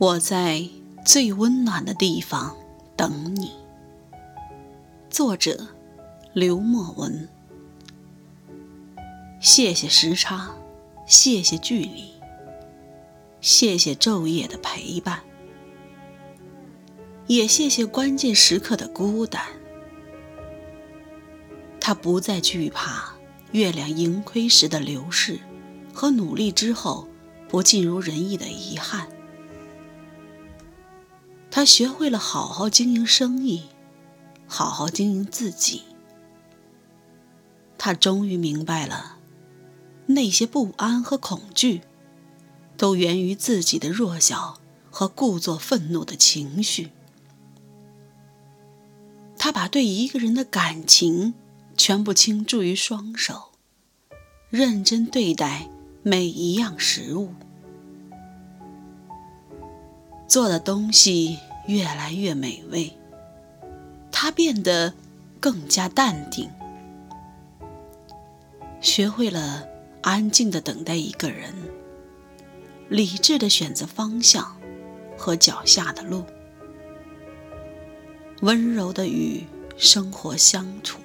我在最温暖的地方等你。作者：刘墨文。谢谢时差，谢谢距离，谢谢昼夜的陪伴，也谢谢关键时刻的孤单。他不再惧怕月亮盈亏时的流逝，和努力之后不尽如人意的遗憾。他学会了好好经营生意，好好经营自己。他终于明白了，那些不安和恐惧，都源于自己的弱小和故作愤怒的情绪。他把对一个人的感情全部倾注于双手，认真对待每一样食物。做的东西越来越美味，他变得更加淡定，学会了安静的等待一个人，理智的选择方向和脚下的路，温柔的与生活相处。